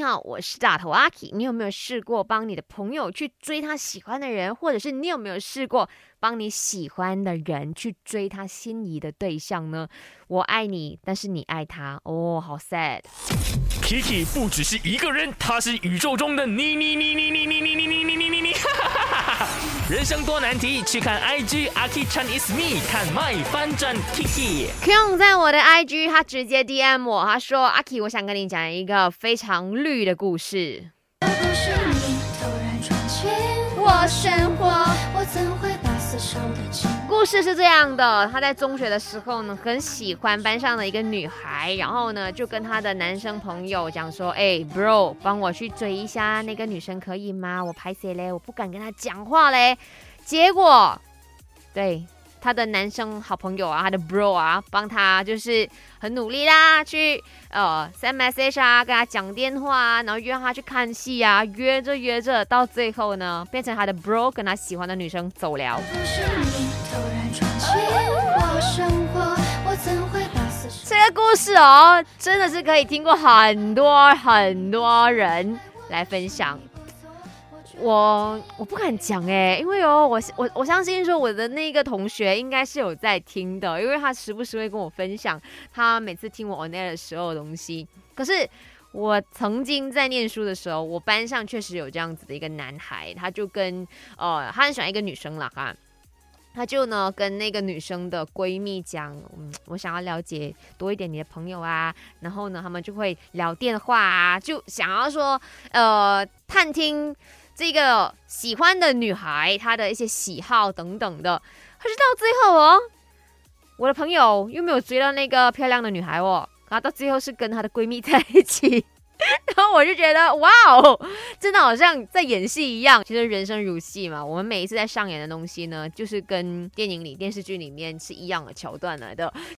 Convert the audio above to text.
你好，我是大头阿 K。你有没有试过帮你的朋友去追他喜欢的人，或者是你有没有试过帮你喜欢的人去追他心仪的对象呢？我爱你，但是你爱他，哦，好 sad。Kiki 不只是一个人，他是宇宙中的你你你你你你你你你你你，人生多难题，去看 IG a k Chinese Me，看 My 翻转 Kiki。Kyung 在我的 IG，他直接 DM 我，他说阿 K，我想跟你讲一个非常绿的故事。不是你突然闯进我生活，故事是这样的，他在中学的时候呢，很喜欢班上的一个女孩，然后呢，就跟他的男生朋友讲说，哎，bro，帮我去追一下那个女生可以吗？我拍谁嘞？我不敢跟她讲话嘞。结果，对他的男生好朋友啊，他的 bro 啊，帮他就是很努力啦，去呃 send message 啊，跟他讲电话啊，然后约他去看戏啊，约着约着，到最后呢，变成他的 bro 跟他喜欢的女生走了。这个故事哦，真的是可以听过很多很多人来分享。我我不敢讲哎，因为哦，我我我相信说我的那个同学应该是有在听的，因为他时不时会跟我分享他每次听我 on air 的时候的东西。可是我曾经在念书的时候，我班上确实有这样子的一个男孩，他就跟呃，他很喜欢一个女生啦哈。他就呢跟那个女生的闺蜜讲，嗯，我想要了解多一点你的朋友啊，然后呢，他们就会聊电话啊，就想要说，呃，探听这个喜欢的女孩她的一些喜好等等的。可是到最后哦，我的朋友又没有追到那个漂亮的女孩哦，然后到最后是跟她的闺蜜在一起。然后我就觉得，哇哦，真的好像在演戏一样。其实人生如戏嘛，我们每一次在上演的东西呢，就是跟电影里、电视剧里面是一样的桥段来的。